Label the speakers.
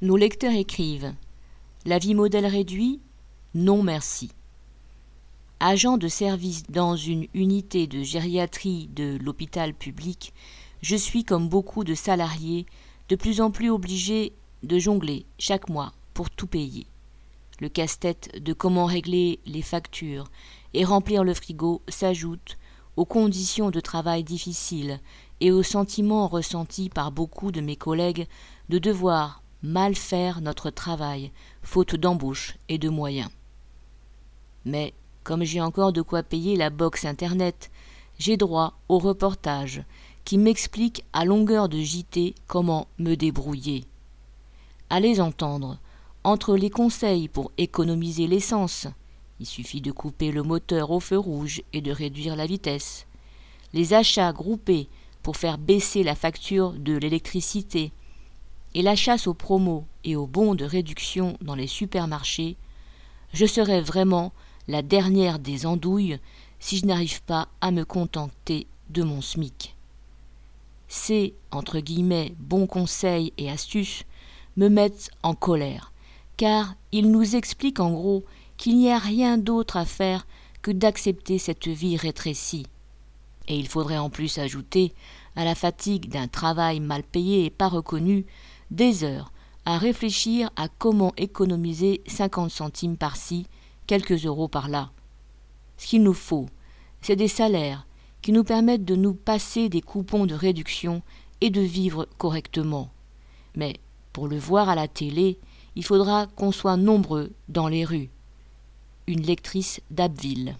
Speaker 1: Nos lecteurs écrivent La vie modèle réduit Non merci. Agent de service dans une unité de gériatrie de l'hôpital public, je suis, comme beaucoup de salariés, de plus en plus obligé de jongler chaque mois pour tout payer. Le casse-tête de comment régler les factures et remplir le frigo s'ajoute aux conditions de travail difficiles et au sentiment ressenti par beaucoup de mes collègues de devoir mal faire notre travail, faute d'embauche et de moyens. Mais comme j'ai encore de quoi payer la box internet, j'ai droit au reportage qui m'explique à longueur de JT comment me débrouiller. Allez entendre, entre les conseils pour économiser l'essence, il suffit de couper le moteur au feu rouge et de réduire la vitesse, les achats groupés pour faire baisser la facture de l'électricité, et la chasse aux promos et aux bons de réduction dans les supermarchés, je serais vraiment la dernière des andouilles si je n'arrive pas à me contenter de mon SMIC. Ces entre guillemets bons conseils et astuces me mettent en colère, car ils nous expliquent en gros qu'il n'y a rien d'autre à faire que d'accepter cette vie rétrécie. Et il faudrait en plus ajouter à la fatigue d'un travail mal payé et pas reconnu des heures à réfléchir à comment économiser cinquante centimes par-ci, quelques euros par-là. Ce qu'il nous faut, c'est des salaires qui nous permettent de nous passer des coupons de réduction et de vivre correctement. Mais pour le voir à la télé, il faudra qu'on soit nombreux dans les rues. Une lectrice d'Abbeville.